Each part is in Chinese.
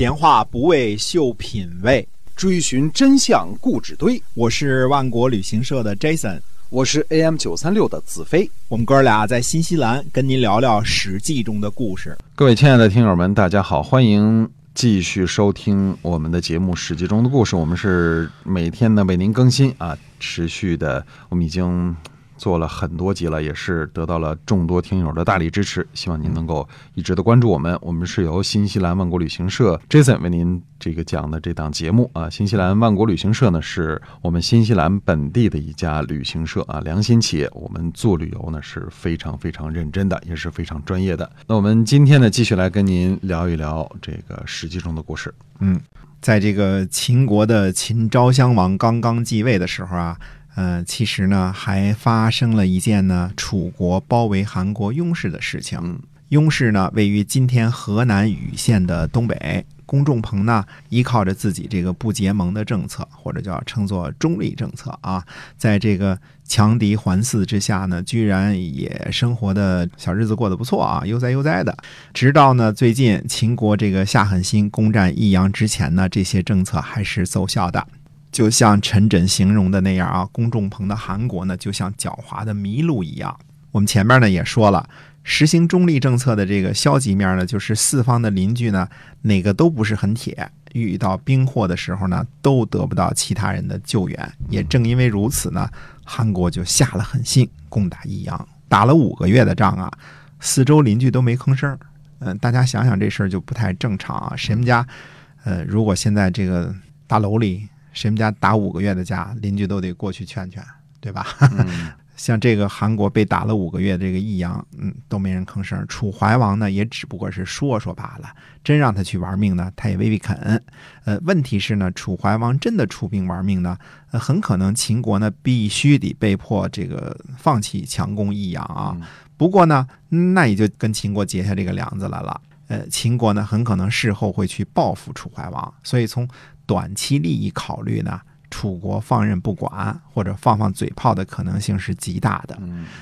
闲话不为秀品味，追寻真相故纸堆。我是万国旅行社的 Jason，我是 AM 九三六的子飞。我们哥俩在新西兰跟您聊聊《史记》中的故事。各位亲爱的听友们，大家好，欢迎继续收听我们的节目《史记》中的故事。我们是每天呢为您更新啊，持续的，我们已经。做了很多集了，也是得到了众多听友的大力支持。希望您能够一直的关注我们。我们是由新西兰万国旅行社 Jason 为您这个讲的这档节目啊。新西兰万国旅行社呢，是我们新西兰本地的一家旅行社啊，良心企业。我们做旅游呢是非常非常认真的，也是非常专业的。那我们今天呢，继续来跟您聊一聊这个史记中的故事。嗯，在这个秦国的秦昭襄王刚刚继位的时候啊。呃，其实呢，还发生了一件呢，楚国包围韩国雍氏的事情。雍氏呢，位于今天河南禹县的东北。公仲朋呢，依靠着自己这个不结盟的政策，或者叫称作中立政策啊，在这个强敌环伺之下呢，居然也生活的小日子过得不错啊，悠哉悠哉的。直到呢，最近秦国这个下狠心攻占益阳之前呢，这些政策还是奏效的。就像陈轸形容的那样啊，公众棚的韩国呢，就像狡猾的麋鹿一样。我们前面呢也说了，实行中立政策的这个消极面呢，就是四方的邻居呢，哪个都不是很铁，遇到兵祸的时候呢，都得不到其他人的救援。也正因为如此呢，韩国就下了狠心攻打益阳，打了五个月的仗啊，四周邻居都没吭声。嗯，大家想想这事儿就不太正常啊。谁们家，呃，如果现在这个大楼里。谁们家打五个月的架，邻居都得过去劝劝，对吧？像这个韩国被打了五个月，这个益阳，嗯，都没人吭声。楚怀王呢，也只不过是说说罢了，真让他去玩命呢，他也未必肯。呃，问题是呢，楚怀王真的出兵玩命呢，呃，很可能秦国呢必须得被迫这个放弃强攻益阳啊。不过呢，那也就跟秦国结下这个梁子来了。呃，秦国呢很可能事后会去报复楚怀王，所以从短期利益考虑呢，楚国放任不管或者放放嘴炮的可能性是极大的。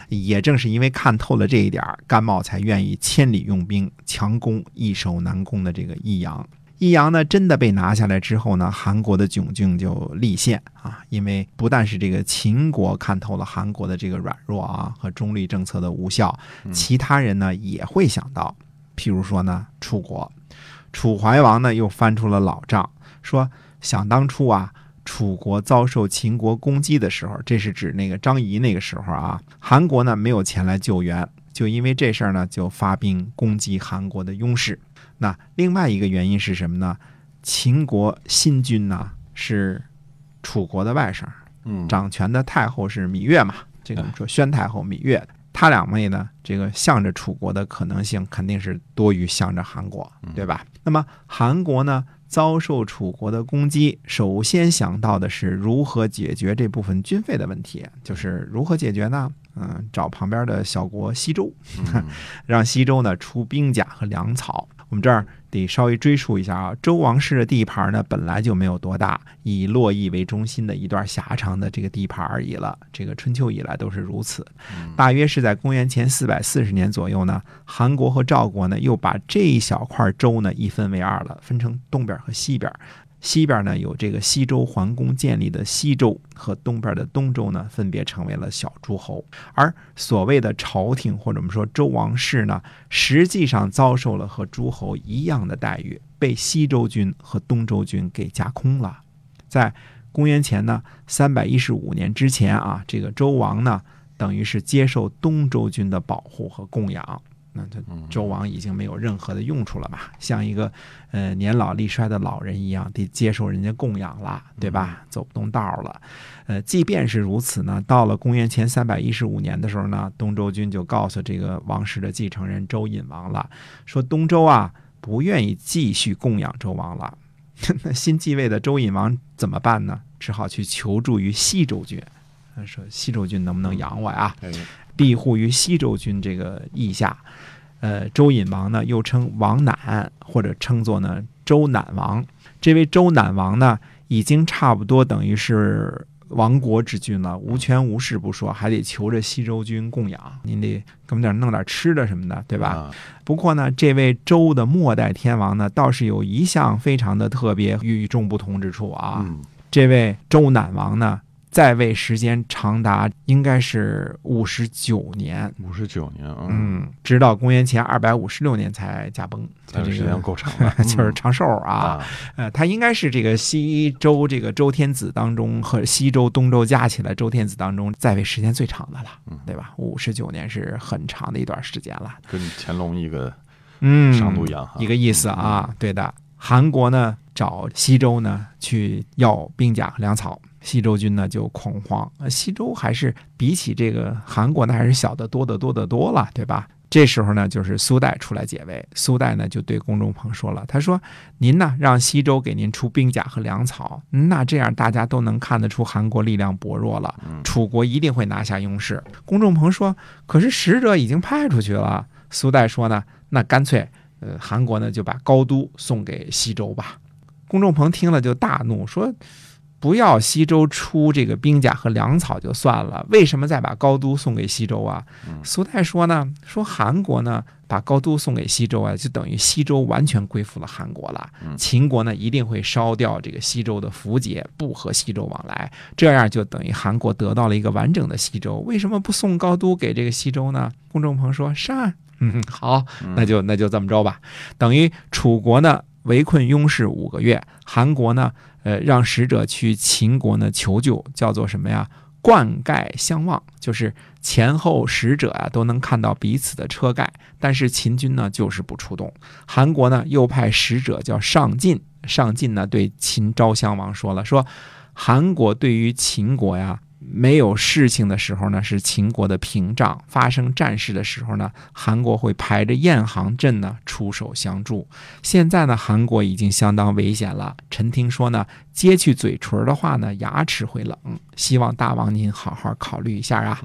也正是因为看透了这一点，甘茂才愿意千里用兵强攻易守难攻的这个益阳。益阳呢，真的被拿下来之后呢，韩国的窘境就立现啊！因为不但是这个秦国看透了韩国的这个软弱啊和中立政策的无效，其他人呢也会想到，譬如说呢，楚国，楚怀王呢又翻出了老账。说想当初啊，楚国遭受秦国攻击的时候，这是指那个张仪那个时候啊，韩国呢没有前来救援，就因为这事儿呢，就发兵攻击韩国的雍氏。那另外一个原因是什么呢？秦国新君呢是楚国的外甥，嗯，掌权的太后是芈月嘛，这个我们说宣太后芈月，他两位呢，这个向着楚国的可能性肯定是多于向着韩国，对吧？那么韩国呢？遭受楚国的攻击，首先想到的是如何解决这部分军费的问题。就是如何解决呢？嗯，找旁边的小国西周，让西周呢出兵甲和粮草。我们这儿。得稍微追溯一下啊，周王室的地盘呢本来就没有多大，以洛邑为中心的一段狭长的这个地盘而已了。这个春秋以来都是如此。大约是在公元前四百四十年左右呢，韩国和赵国呢又把这一小块州呢一分为二了，分成东边和西边。西边呢有这个西周桓公建立的西周，和东边的东周呢分别成为了小诸侯。而所谓的朝廷或者我们说周王室呢，实际上遭受了和诸侯一样的待遇，被西周军和东周军给架空了。在公元前呢三百一十五年之前啊，这个周王呢等于是接受东周军的保护和供养。那他周王已经没有任何的用处了吧，像一个呃年老力衰的老人一样，得接受人家供养了，对吧？走不动道了。呃，即便是如此呢，到了公元前三百一十五年的时候呢，东周君就告诉这个王室的继承人周隐王了，说东周啊不愿意继续供养周王了。那新继位的周隐王怎么办呢？只好去求助于西周军，说西周君能不能养我呀？庇护于西周军这个意下，呃，周隐王呢又称王赧，或者称作呢周赧王。这位周赧王呢，已经差不多等于是亡国之君了，无权无势不说，还得求着西周君供养，您得给我们点弄点吃的什么的，对吧？啊不过呢，这位周的末代天王呢，倒是有一项非常的特别、与众不同之处啊。嗯这位周赧王呢，在位时间长达应该是五十九年，五十九年，啊，嗯，直到公元前二百五十六年才驾崩，这个时就这个间够长了，就 是嗯长寿啊。啊，呃，他应该是这个西周这个周天子当中和西周、东周加起来，周天子当中在位时间最长的了，嗯对吧？五十九年是很长的一段时间了。跟乾隆一个嗯，长度一样，一个意思啊，对的。韩国呢找西周呢去要兵甲和粮草，西周军呢就恐慌。呃西周还是比起这个韩国呢还是小得多得多得多了，对吧？这时候呢，就是苏代出来解围。苏代呢就对公仲鹏说了，他说：“您呢让西周给您出兵甲和粮草，那这样大家都能看得出韩国力量薄弱了，楚国一定会拿下雍氏。”公仲鹏说：“可是使者已经派出去了。”苏代说呢：“那干脆。”呃，韩国呢就把高都送给西周吧。公仲鹏听了就大怒，说：“不要西周出这个兵甲和粮草就算了，为什么再把高都送给西周啊？”苏代说呢：“说韩国呢把高都送给西周啊，就等于西周完全归附了韩国了。秦国呢一定会烧掉这个西周的符节，不和西周往来，这样就等于韩国得到了一个完整的西周。为什么不送高都给这个西周呢？”公仲朋说：“善。”嗯，好，那就那就这么着吧。等于楚国呢围困雍氏五个月，韩国呢，呃，让使者去秦国呢求救，叫做什么呀？冠盖相望，就是前后使者啊都能看到彼此的车盖，但是秦军呢就是不出动。韩国呢又派使者叫上进，上进呢对秦昭襄王说了，说韩国对于秦国呀。没有事情的时候呢，是秦国的屏障；发生战事的时候呢，韩国会排着雁行阵呢出手相助。现在呢，韩国已经相当危险了。臣听说呢，揭去嘴唇的话呢，牙齿会冷。希望大王您好好考虑一下啊。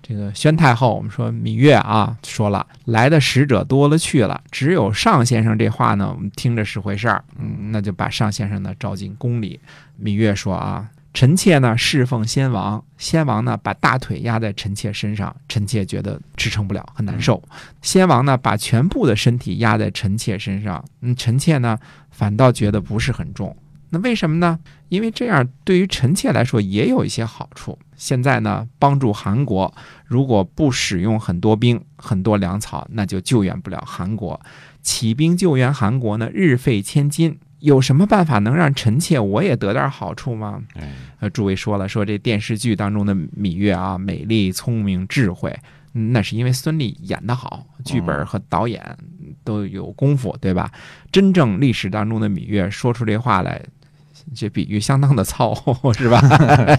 这个宣太后，我们说芈月啊，说了来的使者多了去了，只有尚先生这话呢，我们听着是回事儿。嗯，那就把尚先生呢召进宫里。芈月说啊。臣妾呢侍奉先王，先王呢把大腿压在臣妾身上，臣妾觉得支撑不了，很难受。先王呢把全部的身体压在臣妾身上，嗯，臣妾呢反倒觉得不是很重。那为什么呢？因为这样对于臣妾来说也有一些好处。现在呢，帮助韩国，如果不使用很多兵、很多粮草，那就救援不了韩国。起兵救援韩国呢，日费千金。有什么办法能让臣妾我也得点好处吗？哎，呃，诸位说了，说这电视剧当中的芈月啊，美丽、聪明、智慧，嗯那是因为孙俪演得好，剧本和导演都有功夫，对吧？真正历史当中的芈月说出这话来，这比喻相当的糙，是吧？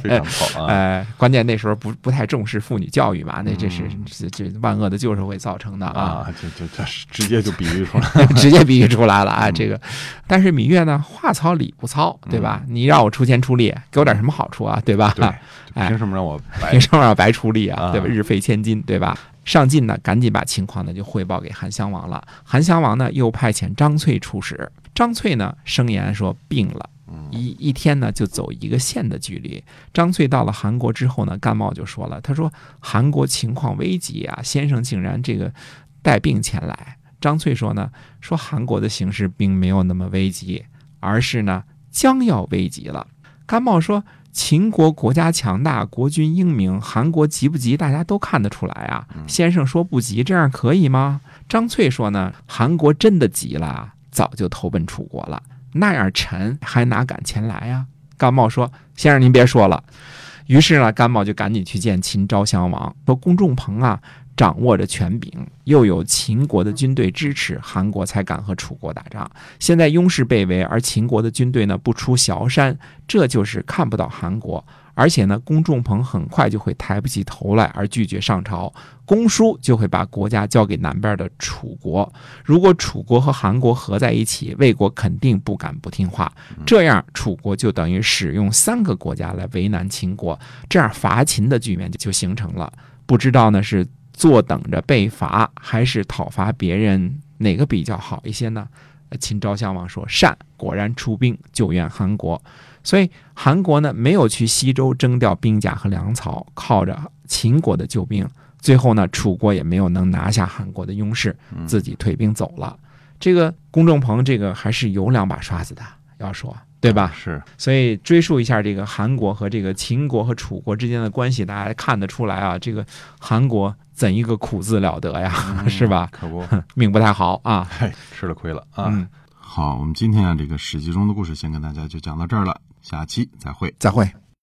非常糙啊，哎，关键那时候不不太重视妇女教育嘛，那这是嗯这这万恶的旧社会造成的啊。啊，这这这是直接就比喻出来，直接比喻出来了啊！嗯这个，但是芈月呢，话糙理不糙，对吧？你让我出钱出力，给我点什么好处啊？对吧？对，哎凭什么让我白 凭什么让白出力啊？啊对吧？日费千金，对吧？上进呢，赶紧把情况呢就汇报给韩襄王了。韩襄王呢又派遣张翠出使。张翠呢声言说病了，一一天呢就走一个县的距离。张翠到了韩国之后呢，甘茂就说了，他说韩国情况危急啊，先生竟然这个带病前来。张翠说呢，说韩国的形势并没有那么危急，而是呢将要危急了。甘茂说。秦国国家强大，国君英明，韩国急不急？大家都看得出来啊。先生说不急，这样可以吗？张翠说呢，韩国真的急了，早就投奔楚国了，那样沉还哪敢前来呀？甘茂说：“先生您别说了。”于是呢，甘茂就赶紧去见秦昭襄王，说：“公仲朋啊。”掌握着权柄，又有秦国的军队支持，韩国才敢和楚国打仗。现在雍氏被围，而秦国的军队呢不出崤山，这就是看不到韩国。而且呢，公仲朋很快就会抬不起头来，而拒绝上朝。公叔就会把国家交给南边的楚国。如果楚国和韩国合在一起，魏国肯定不敢不听话。这样，楚国就等于使用三个国家来为难秦国，这样伐秦的局面就形成了。不知道呢是。坐等着被罚，还是讨伐别人，哪个比较好一些呢？秦昭襄王说善，果然出兵救援韩国。所以韩国呢没有去西周征调兵甲和粮草，靠着秦国的救兵，最后呢楚国也没有能拿下韩国的勇士，自己退兵走了。这个公仲鹏这个还是有两把刷子的，要说对吧？是，所以追溯一下这个韩国和这个秦国和楚国之间的关系，大家看得出来啊，这个韩国怎一个苦字了得呀，是吧？可不，命不太好啊，嘿，吃了亏了啊。嗯，好，我们今天啊这个史记中的故事先跟大家就讲到这儿了，下期再会。再会。